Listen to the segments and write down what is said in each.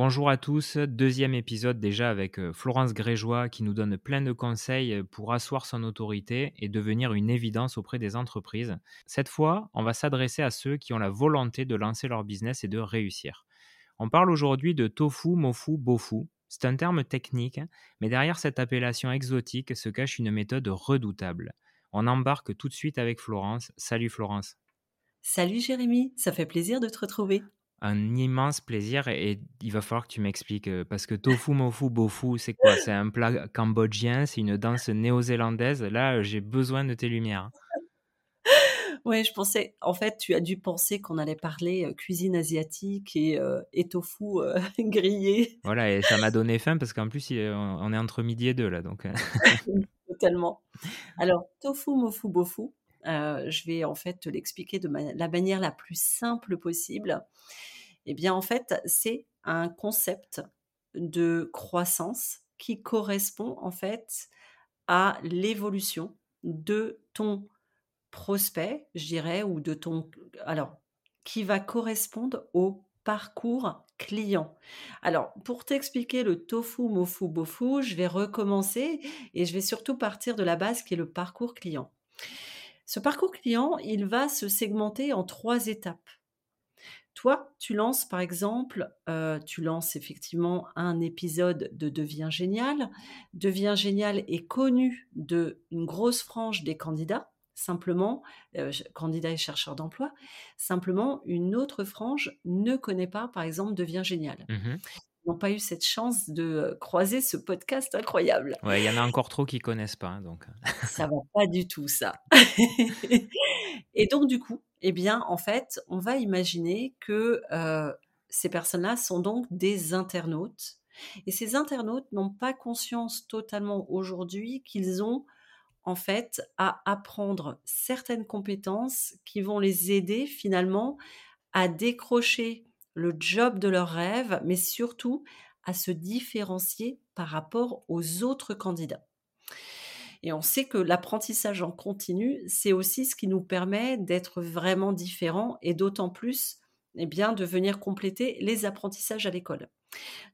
bonjour à tous, deuxième épisode déjà avec euh, Florence Grégeois qui nous donne plein de conseils euh, pour asseoir son autorité et devenir une évidence auprès des entreprises. Cette fois, on va s'adresser à ceux qui ont la volonté de lancer leur business et de réussir. On parle aujourd'hui de tofu, mofu, bofu. C'est un terme technique, mais derrière cette appellation exotique se cache une méthode redoutable. On embarque tout de suite avec Florence. Salut Florence. Salut Jérémy, ça fait plaisir de te retrouver un immense plaisir et il va falloir que tu m'expliques euh, parce que tofu, mofu, bofu, c'est quoi? C'est un plat cambodgien, c'est une danse néo-zélandaise. Là, j'ai besoin de tes lumières. Oui, je pensais, en fait, tu as dû penser qu'on allait parler euh, cuisine asiatique et, euh, tofu grillé. Voilà, et ça m'a donné faim parce qu'en plus, on est entre midi et deux là. Donc... Totalement. Alors, tofu, mofu, bofu, je vais en fait te l'expliquer de la manière la plus simple possible. Eh bien, en fait, c'est un concept de croissance qui correspond en fait à l'évolution de ton prospect, je dirais, ou de ton... Alors, qui va correspondre au parcours client. Alors, pour t'expliquer le tofu, mofu, bofu, je vais recommencer et je vais surtout partir de la base qui est le parcours client. Ce parcours client, il va se segmenter en trois étapes. Toi, tu lances par exemple, euh, tu lances effectivement un épisode de Devient Génial. Devient Génial est connu d'une grosse frange des candidats, simplement, euh, candidats et chercheurs d'emploi. Simplement, une autre frange ne connaît pas, par exemple, Devient Génial. Mmh n'ont pas eu cette chance de croiser ce podcast incroyable. Ouais, il y en a encore trop qui connaissent pas, hein, donc. ça va pas du tout ça. et donc du coup, eh bien, en fait, on va imaginer que ces personnes-là sont donc des internautes. Et ces internautes n'ont pas conscience totalement aujourd'hui qu'ils ont en fait à apprendre certaines compétences qui vont les aider finalement à décrocher le job de leur rêve, mais surtout à se différencier par rapport aux autres candidats. Et on sait que l'apprentissage en continu, c'est aussi ce qui nous permet d'être vraiment différents et d'autant plus eh bien, de venir compléter les apprentissages à l'école.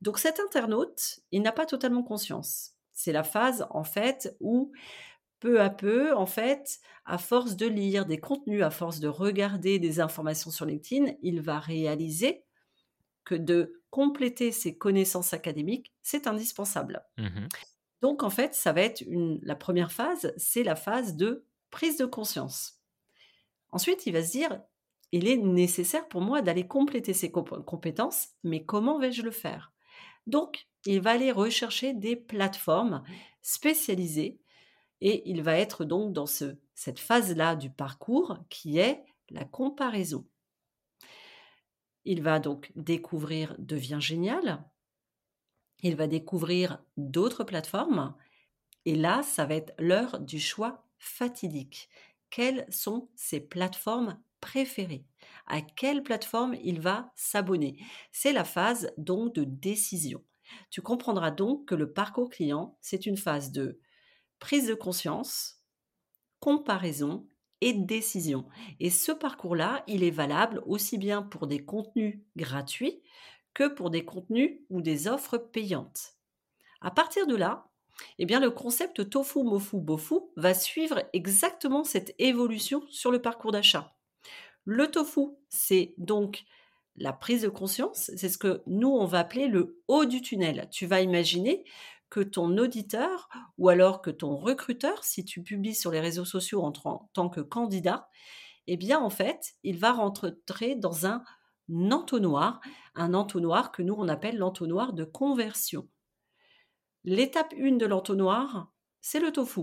Donc cet internaute, il n'a pas totalement conscience. C'est la phase en fait où peu à peu, en fait, à force de lire des contenus, à force de regarder des informations sur LinkedIn, il va réaliser que de compléter ses connaissances académiques, c'est indispensable. Mmh Donc, en fait, ça va être la première phase, c'est la phase de prise de conscience. Ensuite, il va se dire, il est nécessaire pour moi d'aller compléter ces compétences, mais comment vais-je le faire? Donc, il va aller rechercher des plateformes spécialisées et il va être donc dans ce, cette phase-là du parcours qui est la comparaison. Il va donc découvrir Devient Génial. Il va découvrir d'autres plateformes. Et là, ça va être l'heure du choix fatidique. Quelles sont ses plateformes préférées? À quelle plateforme il va s'abonner? C'est la phase donc de décision. Tu comprendras donc que le parcours client, c'est une phase de prise de conscience, comparaison et décision. Et ce parcours-là, il est valable aussi bien pour des contenus gratuits que pour des contenus ou des offres payantes. À partir de là, eh le concept tofu, mofu, bofu va suivre exactement cette évolution sur le parcours d'achat. Le tofu, c'est donc la prise de conscience, c'est ce que nous, on va appeler le haut du tunnel. Tu vas imaginer que ton auditeur ou alors que ton recruteur, si tu publies sur les réseaux sociaux en tant que candidat, eh bien en fait, il va rentrer dans un entonnoir, un entonnoir que nous on appelle l'entonnoir de conversion. L'étape 1 de l'entonnoir, c'est le tofu.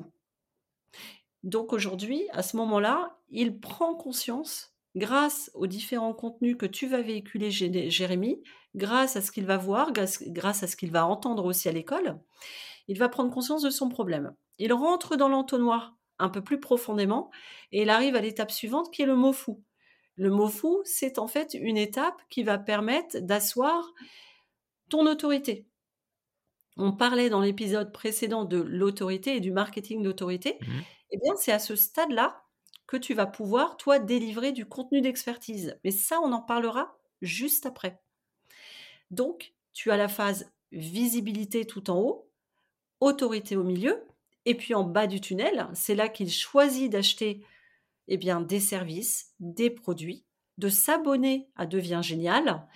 Donc aujourd'hui, à ce moment-là, il prend conscience grâce aux différents contenus que tu vas véhiculer, Jérémy, grâce à ce qu'il va voir, grâce à ce qu'il va entendre aussi à l'école, il va prendre conscience de son problème. Il rentre dans l'entonnoir un peu plus profondément et il arrive à l'étape suivante qui est le mot fou. Le mot fou, c'est en fait une étape qui va permettre d'asseoir ton autorité. On parlait dans l'épisode précédent de l'autorité et du marketing d'autorité. Mmh eh bien, c'est à ce stade-là que tu vas pouvoir, toi, délivrer du contenu d'expertise. Mais ça, on en parlera juste après. Donc, tu as la phase visibilité tout en haut, autorité au milieu, et puis en bas du tunnel, c'est là qu'il choisit d'acheter eh bien, des services, des produits, de s'abonner à Devient Génial.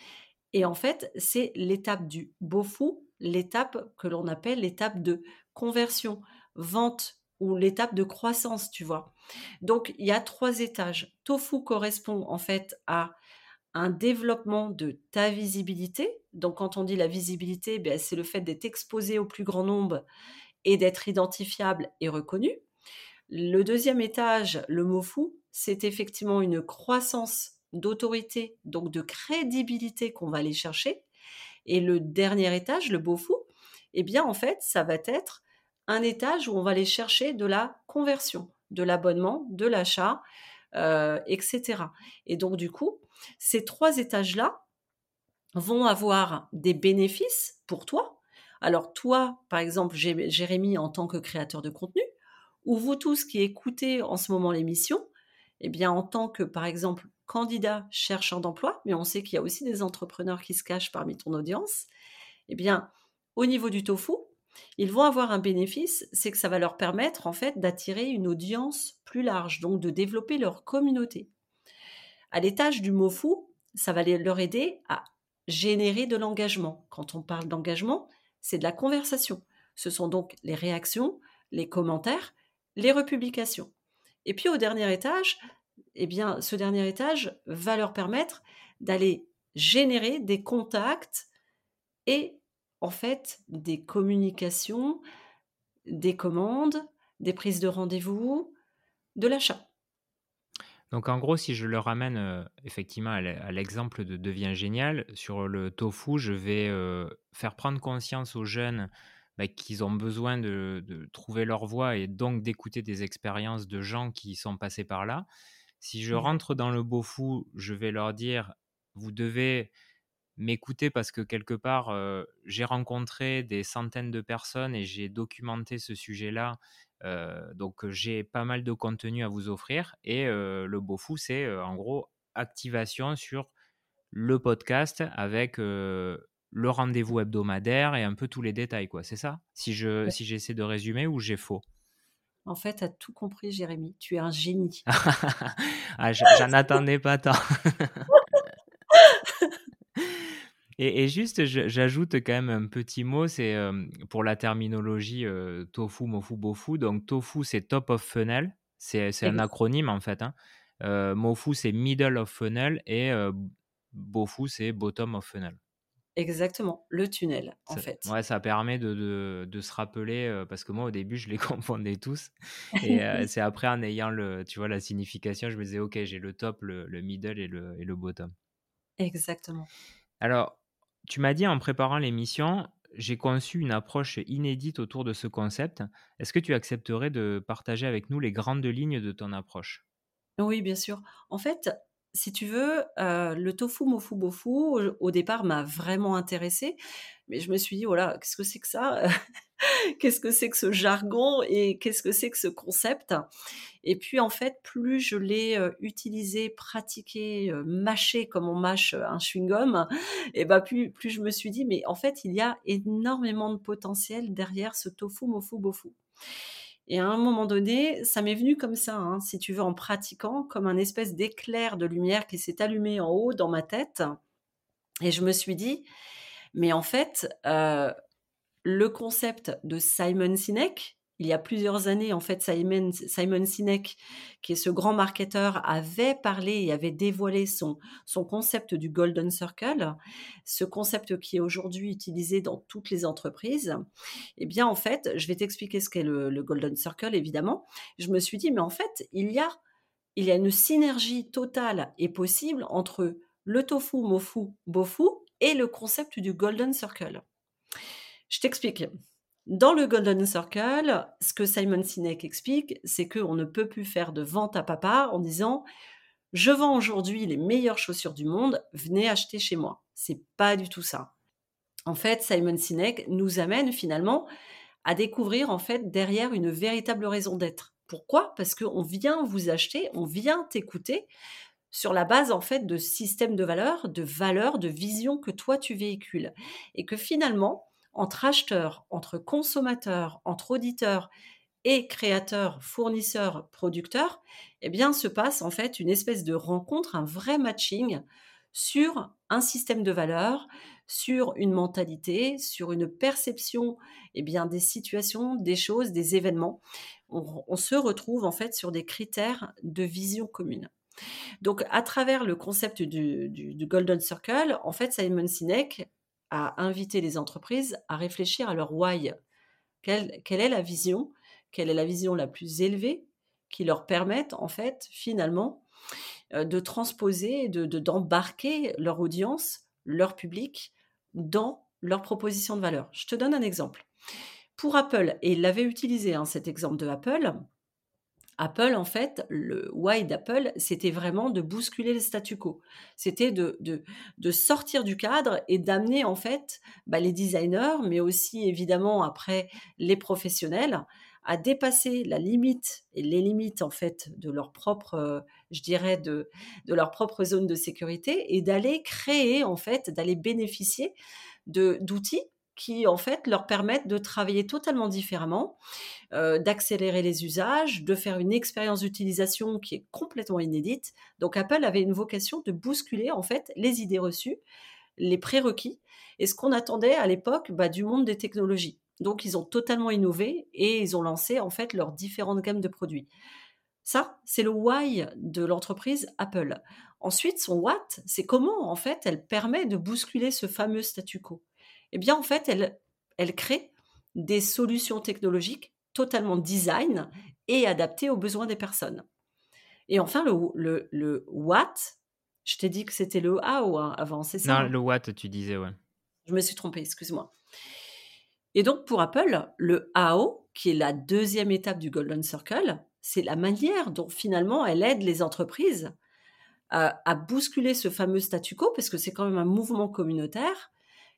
Et en fait, c'est l'étape du beau fou, l'étape que l'on appelle l'étape de conversion, vente ou l'étape de croissance, tu vois. Donc, il y a trois étages. Tofu correspond en fait à un développement de ta visibilité. Donc, quand on dit la visibilité, ben, c'est le fait d'être exposé au plus grand nombre et d'être identifiable et reconnu. Le deuxième étage, le mot fou, c'est effectivement une croissance d'autorité, donc de crédibilité qu'on va aller chercher. Et le dernier étage, le beau fou, eh bien en fait, ça va être un étage où on va aller chercher de la conversion, de l'abonnement, de l'achat, euh, etc. Et donc du coup, ces trois étages-là vont avoir des bénéfices pour toi. Alors toi, par exemple, Jérémy, en tant que créateur de contenu, ou vous tous qui écoutez en ce moment l'émission, eh bien en tant que, par exemple, candidat chercheur d'emploi, mais on sait qu'il y a aussi des entrepreneurs qui se cachent parmi ton audience, eh bien, au niveau du tofu, ils vont avoir un bénéfice, c'est que ça va leur permettre en fait d'attirer une audience plus large, donc de développer leur communauté. À l'étage du mot fou, ça va leur aider à générer de l'engagement. Quand on parle d'engagement, c'est de la conversation. Ce sont donc les réactions, les commentaires, les republications. Et puis au dernier étage, eh bien, ce dernier étage va leur permettre d'aller générer des contacts et en fait des communications, des commandes, des prises de rendez-vous, de l'achat. Donc en gros, si je le ramène euh, effectivement à l'exemple de Devient Génial, sur le tofu, je vais euh, faire prendre conscience aux jeunes bah, qu'ils ont besoin de, trouver leur voie et donc d'écouter des expériences de gens qui sont passés par là. Si je mmh. rentre dans le beau fou, je vais leur dire, vous devez m'écouter parce que quelque part, j'ai rencontré des centaines de personnes et j'ai documenté ce sujet-là. donc j'ai pas mal de contenu à vous offrir. Et le beau fou, c'est en gros activation sur le podcast avec le rendez-vous hebdomadaire et un peu tous les détails, quoi. C'est ça? Si je si j'essaie de résumer ou j'ai faux? En fait, tu as tout compris, Jérémy. Tu es un génie. ah, j'en attendais pas tant. et, juste, j'ajoute quand même un petit mot, c'est pour la terminologie tofu, mofu, bofu. Donc, tofu, c'est top of funnel. C'est un acronyme en fait. Hein. mofu, c'est middle of funnel et bofu, c'est bottom of funnel. Exactement, le tunnel, en fait. Ouais, ça permet de, de, se rappeler, parce que moi, au début, je les confondais tous. Et c'est après, en ayant le, tu vois, la signification, je me disais, OK, j'ai le top, le, le middle et le, et le bottom. Exactement. Alors, tu m'as dit en préparant l'émission, j'ai conçu une approche inédite autour de ce concept. Est-ce que tu accepterais de partager avec nous les grandes lignes de ton approche? Oui, bien sûr. En fait, si tu veux, euh, le tofu mofu bofu, au, départ, m'a vraiment intéressée. Mais je me suis dit, voilà, qu'est-ce que c'est que ça? Qu'est-ce que c'est que ce jargon Et qu'est-ce que c'est que ce concept? Et puis, en fait, plus je l'ai euh, utilisé, pratiqué, euh, mâché comme on mâche un chewing-gum, et bah, plus, plus je me suis dit, mais en fait, il y a énormément de potentiel derrière ce tofu mofu bofu. Et à un moment donné, ça m'est venu comme ça, hein, si tu veux, en pratiquant, comme un espèce d'éclair de lumière qui s'est allumé en haut dans ma tête. Et je me suis dit, mais en fait, euh, le concept de Simon Sinek, il y a plusieurs années, en fait, Simon, Sinek, qui est ce grand marketeur, avait parlé et avait dévoilé son, concept du Golden Circle, ce concept qui est aujourd'hui utilisé dans toutes les entreprises. Eh bien, en fait, je vais t'expliquer ce qu'est le, le, Golden Circle, évidemment. Je me suis dit, mais en fait, il y a, il y a une synergie totale et possible entre le tofu, mofu, bofu et le concept du Golden Circle. Je t'explique. Dans le Golden Circle, ce que Simon Sinek explique, c'est qu'on ne peut plus faire de vente à papa en disant je vends aujourd'hui les meilleures chaussures du monde, venez acheter chez moi. C'est pas du tout ça. En fait, Simon Sinek nous amène finalement à découvrir en fait derrière une véritable raison d'être. Pourquoi? Parce qu'on vient vous acheter, on vient t'écouter sur la base en fait de systèmes de valeurs, de valeurs, de visions que toi tu véhicules. Et que finalement, entre acheteurs, entre consommateurs, entre auditeurs et créateurs, fournisseurs, producteurs, eh bien, se passe en fait une espèce de rencontre, un vrai matching sur un système de valeurs, sur une mentalité, sur une perception eh bien, des situations, des choses, des événements. On, se retrouve en fait sur des critères de vision commune. Donc, à travers le concept du, Golden Circle, en fait, Simon Sinek a invité les entreprises à réfléchir à leur why. Quelle, est la vision? Quelle est la vision la plus élevée qui leur permette, en fait, finalement, euh, de transposer, de d'embarquer leur audience, leur public dans leur proposition de valeur? Je te donne un exemple. Pour Apple, et il l'avait utilisé, hein, cet exemple de Apple, Apple, en fait, le why d'Apple, c'était vraiment de bousculer le statu quo. C'était de, de, sortir du cadre et d'amener, en fait, bah, les designers, mais aussi, évidemment, après, les professionnels, à dépasser la limite et les limites en fait de leur propre, euh, je dirais, de, de leur propre zone de sécurité et d'aller créer en fait, d'aller bénéficier de d'outils qui en fait leur permettent de travailler totalement différemment, euh, d'accélérer les usages, de faire une expérience d'utilisation qui est complètement inédite. Donc Apple avait une vocation de bousculer en fait les idées reçues, les prérequis et ce qu'on attendait à l'époque bah, du monde des technologies. Donc, ils ont totalement innové et ils ont lancé en fait leurs différentes gammes de produits. Ça, c'est le why de l'entreprise Apple. Ensuite, son what, c'est comment en fait elle permet de bousculer ce fameux statu quo. Eh bien, en fait, elle, elle crée des solutions technologiques totalement design et adaptées aux besoins des personnes. Et enfin, le, le, what, je t'ai dit que c'était le how hein, avant, c'est ça Non, hein? le what, tu disais, ouais. Je me suis trompée, excuse-moi. Et donc pour Apple, le AO, qui est la deuxième étape du Golden Circle, c'est la manière dont finalement elle aide les entreprises à, bousculer ce fameux statu quo, parce que c'est quand même un mouvement communautaire.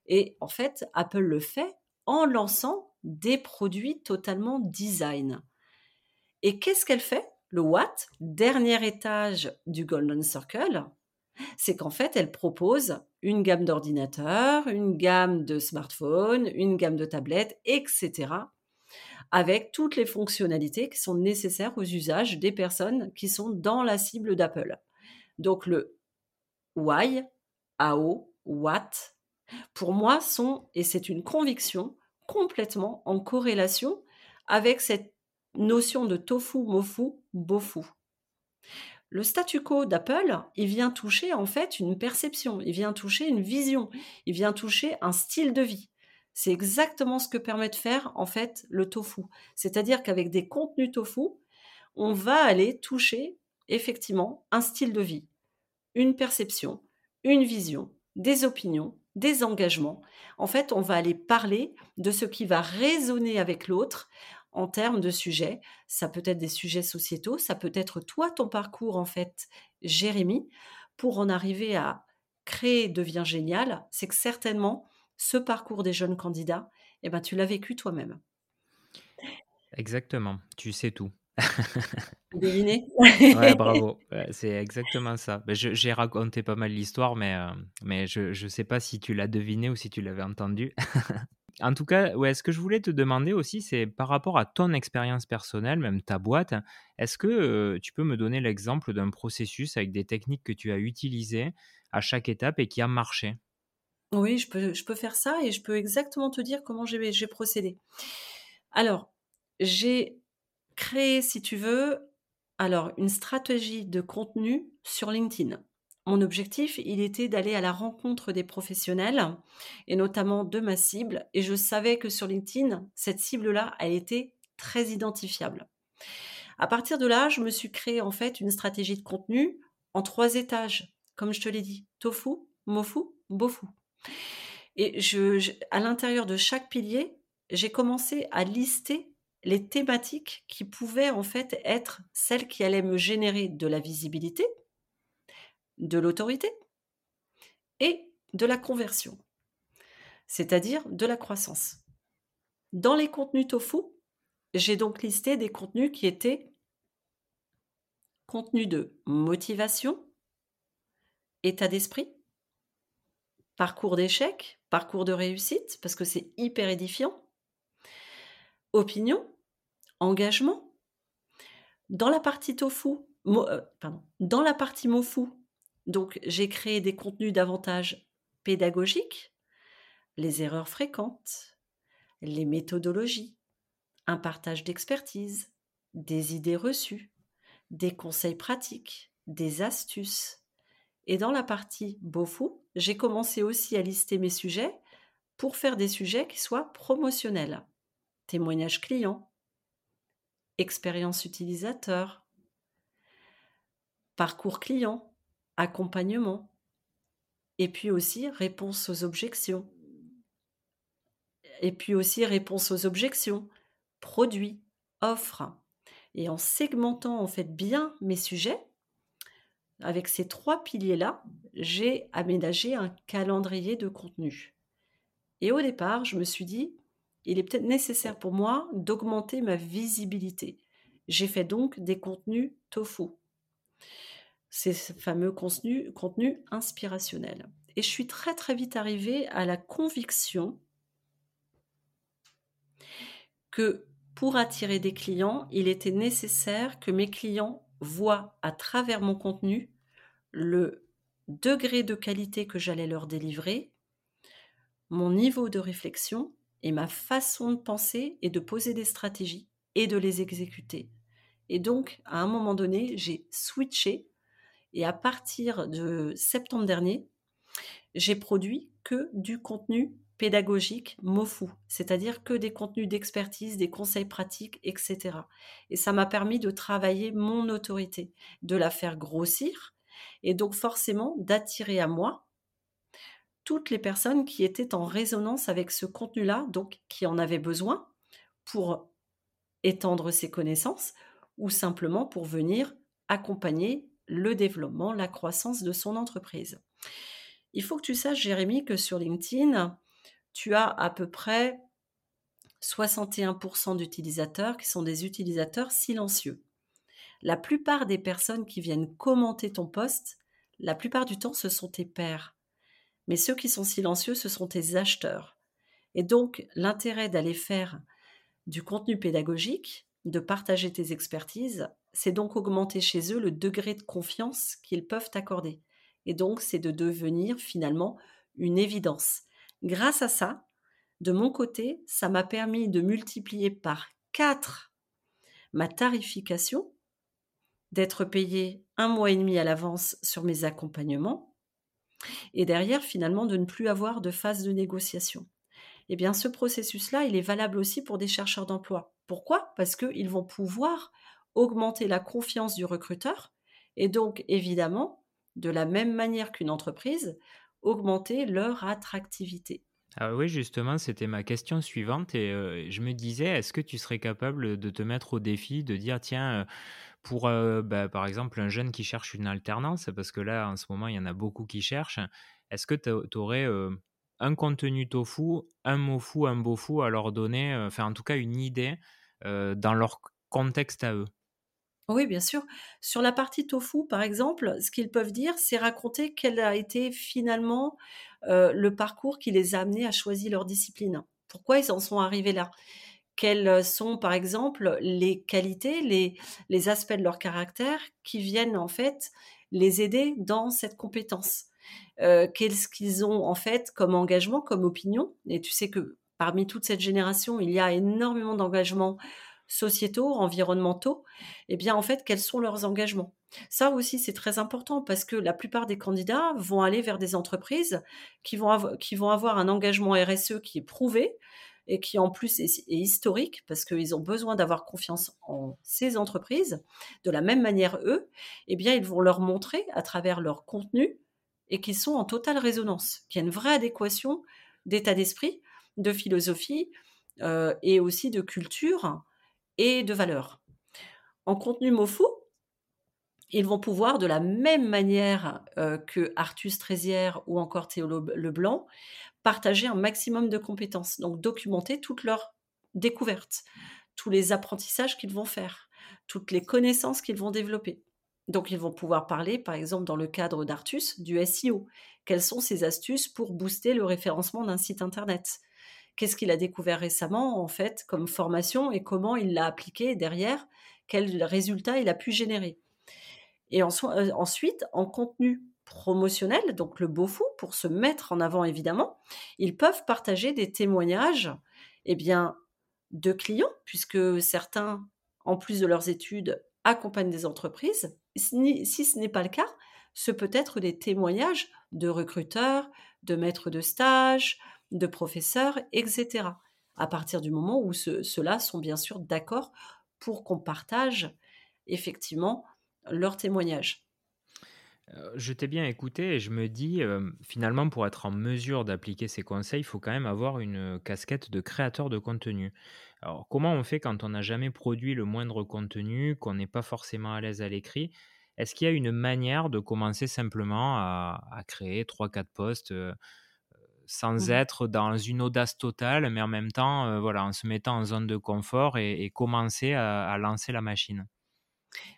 Et en fait, Apple le fait en lançant des produits totalement design. Et qu'est-ce qu'elle fait Le What, dernier étage du Golden Circle, c'est qu'en fait, elle propose une gamme d'ordinateurs, une gamme de smartphones, une gamme de tablettes, etc., avec toutes les fonctionnalités qui sont nécessaires aux usages des personnes qui sont dans la cible d'Apple. Donc le why, how, what, pour moi sont, et c'est une conviction, complètement en corrélation avec cette notion de tofu, mofu, bofu le statu quo d'Apple, il vient toucher en fait une perception, il vient toucher une vision, il vient toucher un style de vie. C'est exactement ce que permet de faire en fait le tofu. C'est-à-dire qu'avec des contenus tofu, on va aller toucher effectivement un style de vie, une perception, une vision, des opinions, des engagements. En fait, on va aller parler de ce qui va résonner avec l'autre en termes de sujets. Ça peut être des sujets sociétaux, ça peut être toi, ton parcours, en fait, Jérémy, pour en arriver à créer devient génial. C'est que certainement, ce parcours des jeunes candidats, eh ben, tu l'as vécu toi-même. Exactement, tu sais tout. Deviné Ouais, bravo. c'est exactement ça. Ben, j'ai raconté pas mal l'histoire, mais, euh, mais je ne sais pas si tu l'as deviné ou si tu l'avais entendu. En tout cas, ouais, ce que je voulais te demander aussi, c'est par rapport à ton expérience personnelle, même ta boîte, est-ce que tu peux me donner l'exemple d'un processus avec des techniques que tu as utilisées à chaque étape et qui a marché? Oui, je peux, je peux faire ça et je peux exactement te dire comment j'ai procédé. Alors, j'ai créé, si tu veux, alors une stratégie de contenu sur LinkedIn. Mon objectif, il était d'aller à la rencontre des professionnels et notamment de ma cible. Et je savais que sur LinkedIn, cette cible-là, elle était très identifiable. À partir de là, je me suis créé en fait une stratégie de contenu en trois étages, comme je te l'ai dit tofu, mofu, bofu. Et je, à l'intérieur de chaque pilier, j'ai commencé à lister les thématiques qui pouvaient en fait être celles qui allaient me générer de la visibilité, de l'autorité et de la conversion, c'est-à-dire de la croissance. Dans les contenus tofu, j'ai donc listé des contenus qui étaient contenus de motivation, état d'esprit, parcours d'échec, parcours de réussite, parce que c'est hyper édifiant, opinion, engagement. Dans la partie tofu, euh, pardon, dans la partie mofu, donc j'ai créé des contenus davantage pédagogiques, les erreurs fréquentes, les méthodologies, un partage d'expertise, des idées reçues, des conseils pratiques, des astuces. Et dans la partie Bofu, j'ai commencé aussi à lister mes sujets pour faire des sujets qui soient promotionnels. Témoignages clients, expérience utilisateur, parcours client, accompagnement, et puis aussi réponse aux objections. Et puis aussi réponse aux objections, produits, offres. Et en segmentant en fait bien mes sujets, avec ces trois piliers-là, j'ai aménagé un calendrier de contenu. Et au départ, je me suis dit, il est peut-être nécessaire pour moi d'augmenter ma visibilité. J'ai fait donc des contenus tofu, ces fameux contenus, contenus inspirationnels. Et je suis très très vite arrivée à la conviction que pour attirer des clients, il était nécessaire que mes clients voient à travers mon contenu le degré de qualité que j'allais leur délivrer, mon niveau de réflexion et ma façon de penser et de poser des stratégies et de les exécuter. Et donc, à un moment donné, j'ai switché et à partir de septembre dernier, j'ai produit que du contenu pédagogique MOFU, c'est-à-dire que des contenus d'expertise, des conseils pratiques, etc. Et ça m'a permis de travailler mon autorité, de la faire grossir et donc forcément d'attirer à moi toutes les personnes qui étaient en résonance avec ce contenu-là, donc qui en avaient besoin pour étendre ses connaissances ou simplement pour venir accompagner le développement, la croissance de son entreprise. Il faut que tu saches, Jérémy, que sur LinkedIn, tu as à peu près 61% d'utilisateurs qui sont des utilisateurs silencieux. La plupart des personnes qui viennent commenter ton post, la plupart du temps, ce sont tes pairs. Mais ceux qui sont silencieux, ce sont tes acheteurs. Et donc, l'intérêt d'aller faire du contenu pédagogique, de partager tes expertises, c'est donc augmenter chez eux le degré de confiance qu'ils peuvent t'accorder. Et donc, c'est de devenir finalement une évidence. Grâce à ça, de mon côté, ça m'a permis de multiplier par 4 ma tarification, d'être payé un mois et demi à l'avance sur mes accompagnements, et derrière, finalement, de ne plus avoir de phase de négociation. Eh bien, ce processus-là, il est valable aussi pour des chercheurs d'emploi. Pourquoi? Parce qu'ils vont pouvoir augmenter la confiance du recruteur et donc, évidemment, de la même manière qu'une entreprise, augmenter leur attractivité. Ah oui, justement, c'était ma question suivante et euh, je me disais, est-ce que tu serais capable de te mettre au défi, de dire, tiens, euh, pour, bah, par exemple, un jeune qui cherche une alternance, parce que là, en ce moment, il y en a beaucoup qui cherchent, est-ce que tu aurais un contenu tofu, un mot fou, un beau fou à leur donner, enfin, en tout cas, une idée dans leur contexte à eux? Oui, bien sûr. Sur la partie tofu, par exemple, ce qu'ils peuvent dire, c'est raconter quel a été finalement le parcours qui les a amenés à choisir leur discipline. Pourquoi ils en sont arrivés là? Quelles sont, par exemple, les qualités, les, aspects de leur caractère qui viennent en fait les aider dans cette compétence? Qu'est-ce qu'ils ont en fait comme engagement, comme opinion? Et tu sais que parmi toute cette génération, il y a énormément d'engagements sociétaux, environnementaux, eh bien en fait, quels sont leurs engagements? Ça aussi, c'est très important parce que la plupart des candidats vont aller vers des entreprises qui vont avoir un engagement RSE qui est prouvé et qui en plus est, historique parce qu'ils ont besoin d'avoir confiance en ces entreprises. De la même manière, eux, eh bien, ils vont leur montrer à travers leur contenu et qu'ils sont en totale résonance, qu'il y a une vraie adéquation d'état d'esprit, de philosophie euh, et aussi de culture et de valeur. En contenu MoFu, ils vont pouvoir, de la même manière euh, que Artus Trézière ou encore Théo Leblanc, partager un maximum de compétences, donc documenter toutes leurs découvertes, tous les apprentissages qu'ils vont faire, toutes les connaissances qu'ils vont développer. Donc, ils vont pouvoir parler, par exemple, dans le cadre d'Artus, du SEO. Quelles sont ses astuces pour booster le référencement d'un site internet? Qu'est-ce qu'il a découvert récemment, en fait, comme formation et comment il l'a appliqué derrière? Quels résultats il a pu générer? Et euh, ensuite, en contenu promotionnel, donc le beau fou, pour se mettre en avant évidemment, ils peuvent partager des témoignages eh bien, de clients, puisque certains, en plus de leurs études, accompagnent des entreprises. Si ce n'est pas le cas, ce peut être des témoignages de recruteurs, de maîtres de stage, de professeurs, etc. À partir du moment où ceux-là sont bien sûr d'accord pour qu'on partage effectivement leurs témoignages. Euh, je t'ai bien écouté et je me dis, euh, finalement, pour être en mesure d'appliquer ces conseils, il faut quand même avoir une casquette de créateur de contenu. Alors, comment on fait quand on n'a jamais produit le moindre contenu, qu'on n'est pas forcément à l'aise à l'écrit? Est-ce qu'il y a une manière de commencer simplement à, créer 3-4 posts euh, sans mmh être dans une audace totale, mais en même temps, voilà, en se mettant en zone de confort et, commencer à lancer la machine?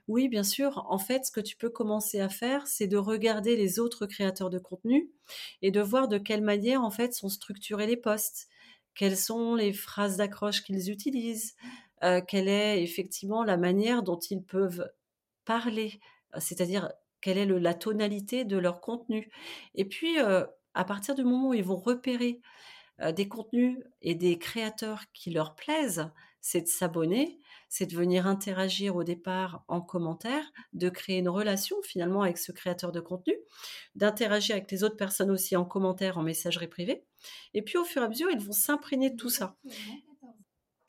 Oui, bien sûr. En fait, ce que tu peux commencer à faire, c'est de regarder les autres créateurs de contenu et de voir de quelle manière, en fait, sont structurés les posts. Quelles sont les phrases d'accroche qu'ils utilisent? Euh, Quelle est effectivement la manière dont ils peuvent parler? C'est-à-dire, quelle est la tonalité de leur contenu? Et puis, euh, à partir du moment où ils vont repérer euh, des contenus et des créateurs qui leur plaisent, c'est de s'abonner, c'est de venir interagir au départ en commentaire, de créer une relation finalement avec ce créateur de contenu, d'interagir avec les autres personnes aussi en commentaire, en messagerie privée. Et puis au fur et à mesure, ils vont s'imprégner de tout ça.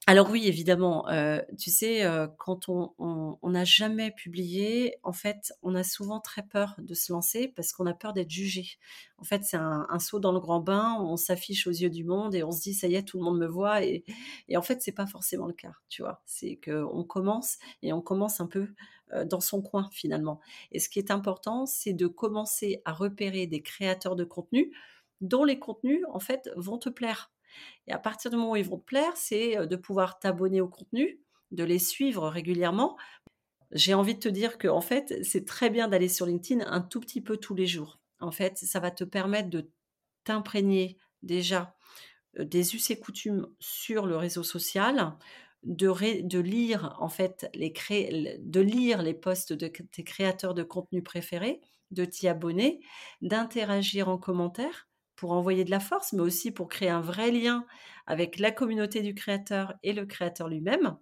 Alors oui, évidemment, euh, tu sais, euh, quand on n'a jamais publié, en fait, on a souvent très peur de se lancer parce qu'on a peur d'être jugé. En fait, c'est un, saut dans le grand bain, on s'affiche aux yeux du monde et on se dit ça y est, tout le monde me voit et, en fait, c'est pas forcément le cas, tu vois. C'est qu'on commence et on commence un peu euh, dans son coin finalement. Et ce qui est important, c'est de commencer à repérer des créateurs de contenu dont les contenus en fait vont te plaire. Et à partir du moment où ils vont te plaire, c'est de pouvoir t'abonner au contenu, de les suivre régulièrement. J'ai envie de te dire que en fait, c'est très bien d'aller sur LinkedIn un tout petit peu tous les jours. En fait, ça va te permettre de t'imprégner déjà des us et coutumes sur le réseau social, de, de lire en fait les de lire les posts de tes créateurs de contenu préférés, de t'y abonner, d'interagir en commentaire pour envoyer de la force, mais aussi pour créer un vrai lien avec la communauté du créateur et le créateur lui-même.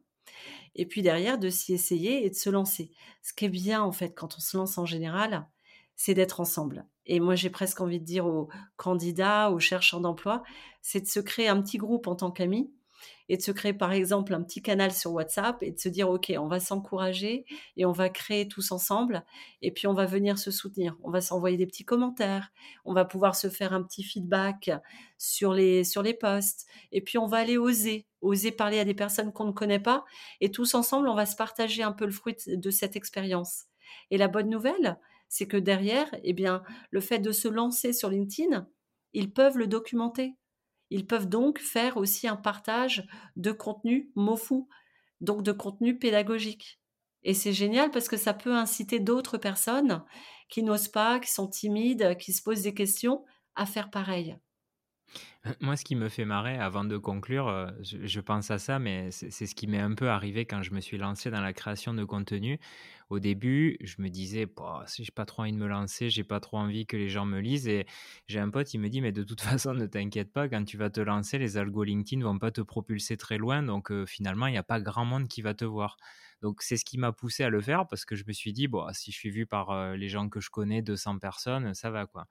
Et puis derrière, de s'y essayer et de se lancer. Ce qui est bien, en fait, quand on se lance en général, c'est d'être ensemble. Et moi, j'ai presque envie de dire aux candidats, aux chercheurs d'emploi, c'est de se créer un petit groupe en tant qu'amis et de se créer par exemple un petit canal sur WhatsApp et de se dire ok on va s'encourager et on va créer tous ensemble et puis on va venir se soutenir. On va s'envoyer des petits commentaires. On va pouvoir se faire un petit feedback sur les sur les posts et puis on va aller oser oser parler à des personnes qu'on ne connaît pas et tous ensemble on va se partager un peu le fruit de cette expérience. Et la bonne nouvelle c'est que derrière eh bien le fait de se lancer sur LinkedIn ils peuvent le documenter ils peuvent donc faire aussi un partage de contenu MOFU, donc de contenu pédagogique. Et c'est génial parce que ça peut inciter d'autres personnes qui n'osent pas, qui sont timides, qui se posent des questions, à faire pareil. Moi, ce qui me fait marrer, avant de conclure, euh, je, pense à ça, mais c'est ce qui m'est un peu arrivé quand je me suis lancé dans la création de contenu. Au début, je me disais, si j'ai pas trop envie de me lancer, j'ai pas trop envie que les gens me lisent. Et j'ai un pote, il me dit, mais de toute façon, ne t'inquiète pas, quand tu vas te lancer, les algos LinkedIn vont pas te propulser très loin. Donc euh, finalement, il n'y a pas grand monde qui va te voir. Donc c'est ce qui m'a poussé à le faire parce que je me suis dit, si je suis vu par euh, les gens que je connais, 200 personnes, ça va quoi.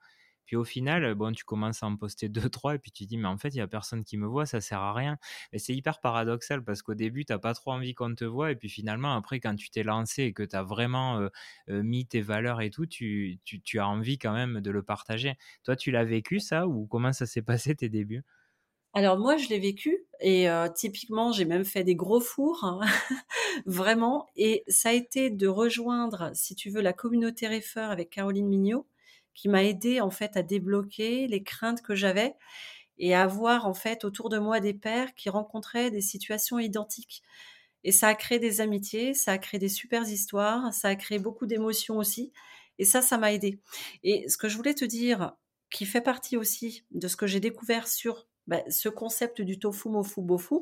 Puis au final, bon, tu commences à en poster deux, trois, et puis tu dis, mais en fait, il n'y a personne qui me voit, ça sert à rien. Mais c'est hyper paradoxal parce qu'au début, tu n'as pas trop envie qu'on te voit, et puis finalement, après, quand tu t'es lancé et que tu as vraiment mis tes valeurs et tout, tu, tu, as envie quand même de le partager. Toi, tu l'as vécu ça, ou comment ça s'est passé tes débuts? Alors moi, je l'ai vécu et typiquement, j'ai même fait des gros fours, hein, vraiment. Et ça a été de rejoindre, si tu veux, la communauté Refer avec Caroline Mignot, qui m'a aidé en fait à débloquer les craintes que j'avais et à avoir en fait autour de moi des pères qui rencontraient des situations identiques. Et ça a créé des amitiés, ça a créé des super histoires, ça a créé beaucoup d'émotions aussi. Et ça, ça m'a aidé. Et ce que je voulais te dire, qui fait partie aussi de ce que j'ai découvert sur bah, ce concept du tofu mofu bofu,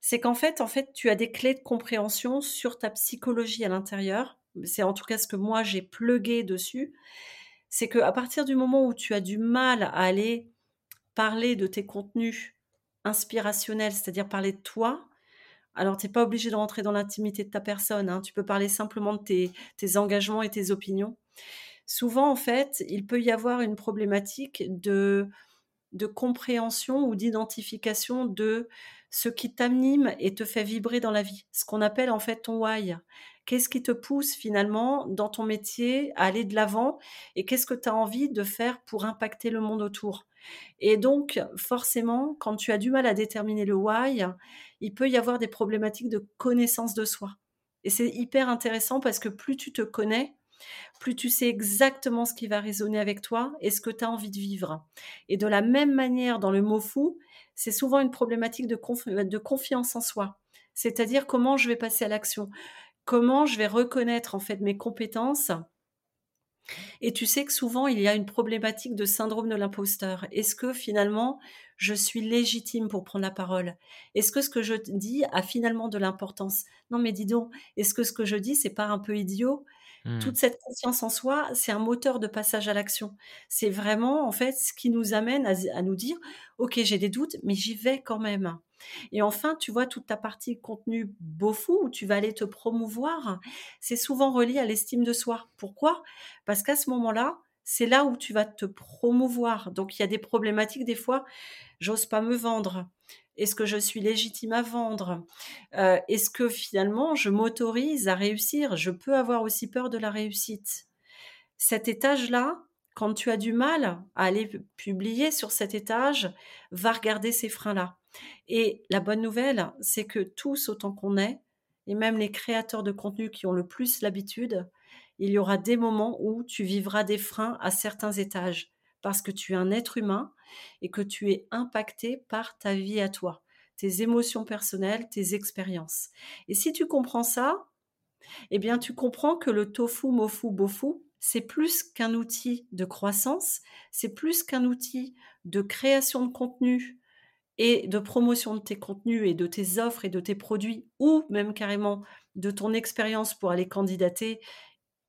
c'est qu'en fait, en fait, tu as des clés de compréhension sur ta psychologie à l'intérieur. C'est en tout cas ce que moi j'ai plugué dessus. C'est qu'à partir du moment où tu as du mal à aller parler de tes contenus inspirationnels, c'est-à-dire parler de toi, alors tu n'es pas obligé de rentrer dans l'intimité de ta personne. Hein. Tu peux parler simplement de tes, tes engagements et tes opinions. Souvent, en fait, il peut y avoir une problématique de compréhension ou d'identification de ce qui t'anime et te fait vibrer dans la vie, ce qu'on appelle en fait ton why. Qu'est-ce qui te pousse finalement dans ton métier à aller de l'avant et qu'est-ce que tu as envie de faire pour impacter le monde autour? Et donc, forcément, quand tu as du mal à déterminer le why, il peut y avoir des problématiques de connaissance de soi. Et c'est hyper intéressant parce que plus tu te connais, plus tu sais exactement ce qui va résonner avec toi et ce que tu as envie de vivre. Et de la même manière, dans le mot fou, c'est souvent une problématique de, confiance en soi. C'est-à-dire comment je vais passer à l'action, comment je vais reconnaître en fait mes compétences. Et tu sais que souvent il y a une problématique de syndrome de l'imposteur. Est-ce que finalement je suis légitime pour prendre la parole? Est-ce que ce que je dis a finalement de l'importance? Non mais dis donc, est-ce que ce que je dis c'est pas un peu idiot? Mmh. Toute cette confiance en soi, c'est un moteur de passage à l'action. C'est vraiment, en fait, ce qui nous amène à, nous dire, OK, j'ai des doutes, mais j'y vais quand même. Et enfin, tu vois, toute ta partie contenu beau fou, où tu vas aller te promouvoir, c'est souvent relié à l'estime de soi. Pourquoi? Parce qu'à ce moment-là, c'est là où tu vas te promouvoir. Donc, il y a des problématiques, des fois, j'ose pas me vendre. Est-ce que je suis légitime à vendre? Euh, Est-ce que finalement je m'autorise à réussir? Je peux avoir aussi peur de la réussite? Cet étage-là, quand tu as du mal à aller publier sur cet étage, va regarder ces freins-là. Et la bonne nouvelle, c'est que tous, autant qu'on est, et même les créateurs de contenu qui ont le plus l'habitude, il y aura des moments où tu vivras des freins à certains étages parce que tu es un être humain et que tu es impacté par ta vie à toi, tes émotions personnelles, tes expériences. Et si tu comprends ça, eh bien tu comprends que le tofu, mofu, bofu, c'est plus qu'un outil de croissance, c'est plus qu'un outil de création de contenu et de promotion de tes contenus et de tes offres et de tes produits, ou même carrément de ton expérience pour aller candidater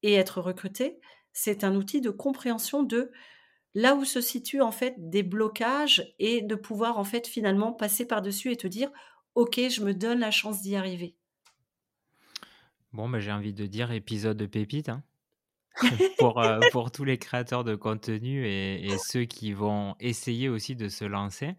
et être recruté, c'est un outil de compréhension de là où se situent en fait des blocages et de pouvoir en fait finalement passer par-dessus et te dire OK, je me donne la chance d'y arriver. Bon, ben, j'ai envie de dire épisode de pépite hein. pour, euh, pour tous les créateurs de contenu et, ceux qui vont essayer aussi de se lancer.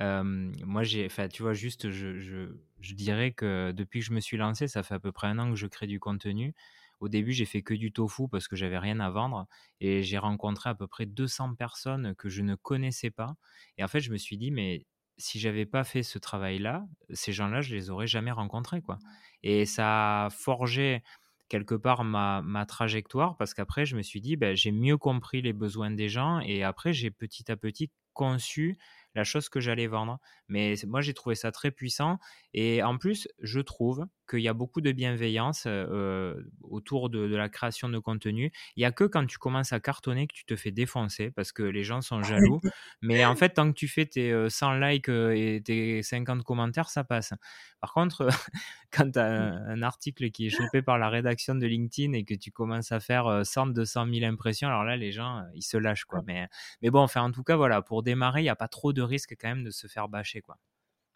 moi, j'ai, enfin, tu vois, juste, je, je, je dirais que depuis que je me suis lancé, ça fait à peu près un an que je crée du contenu. Au début, j'ai fait que du tofu parce que j'avais rien à vendre et j'ai rencontré à peu près 200 personnes que je ne connaissais pas. Et en fait, je me suis dit, mais si j'avais pas fait ce travail-là, ces gens-là, je les aurais jamais rencontrés, quoi. Et ça a forgé quelque part ma, trajectoire parce qu'après, je me suis dit, ben, j'ai mieux compris les besoins des gens et après, j'ai petit à petit conçu la chose que j'allais vendre. Mais moi, j'ai trouvé ça très puissant. Et en plus, je trouve qu'il y a beaucoup de bienveillance euh, autour de, la création de contenu. Il n'y a que quand tu commences à cartonner que tu te fais défoncer parce que les gens sont jaloux. Mais en fait, tant que tu fais tes 100 likes et tes 50 commentaires, ça passe. Par contre, quand tu as un, article qui est chopé par la rédaction de LinkedIn et que tu commences à faire 100, 200 000 impressions, alors là, les gens, ils se lâchent. Quoi. Mais, mais bon, enfin, en tout cas, voilà, pour démarrer, il n'y a pas trop de risque quand même de se faire bâcher. Quoi.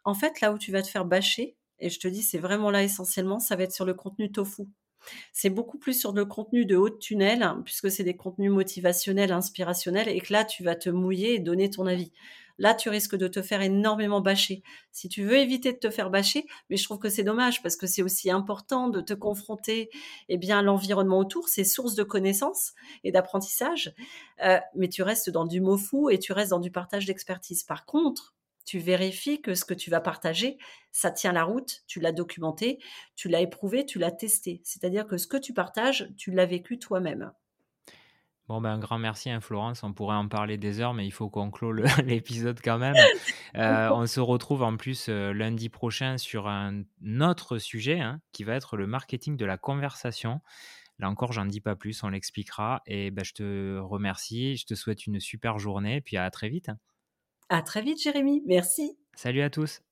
En fait, là où tu vas te faire bâcher, et je te dis, c'est vraiment là essentiellement, ça va être sur le contenu tofu. C'est beaucoup plus sur le contenu de haut tunnel, hein, puisque c'est des contenus motivationnels, inspirationnels, et que là, tu vas te mouiller et donner ton avis. Là, tu risques de te faire énormément bâcher. Si tu veux éviter de te faire bâcher, mais je trouve que c'est dommage parce que c'est aussi important de te confronter eh bien, à l'environnement autour, c'est source de connaissances et d'apprentissage, euh, mais tu restes dans du mot fou et tu restes dans du partage d'expertise. Par contre, tu vérifies que ce que tu vas partager, ça tient la route, tu l'as documenté, tu l'as éprouvé, tu l'as testé. C'est-à-dire que ce que tu partages, tu l'as vécu toi-même. Bon, ben, un grand merci, hein, Florence. On pourrait en parler des heures, mais il faut qu'on clôt l'épisode quand même. Heu, on se retrouve en plus, heu, lundi prochain sur un autre sujet, hein, qui va être le marketing de la conversation. Là encore, j'en dis pas plus, on l'expliquera et bah, je te remercie, je te souhaite une super journée, puis à très vite. À très vite Jérémy, merci. Salut à tous.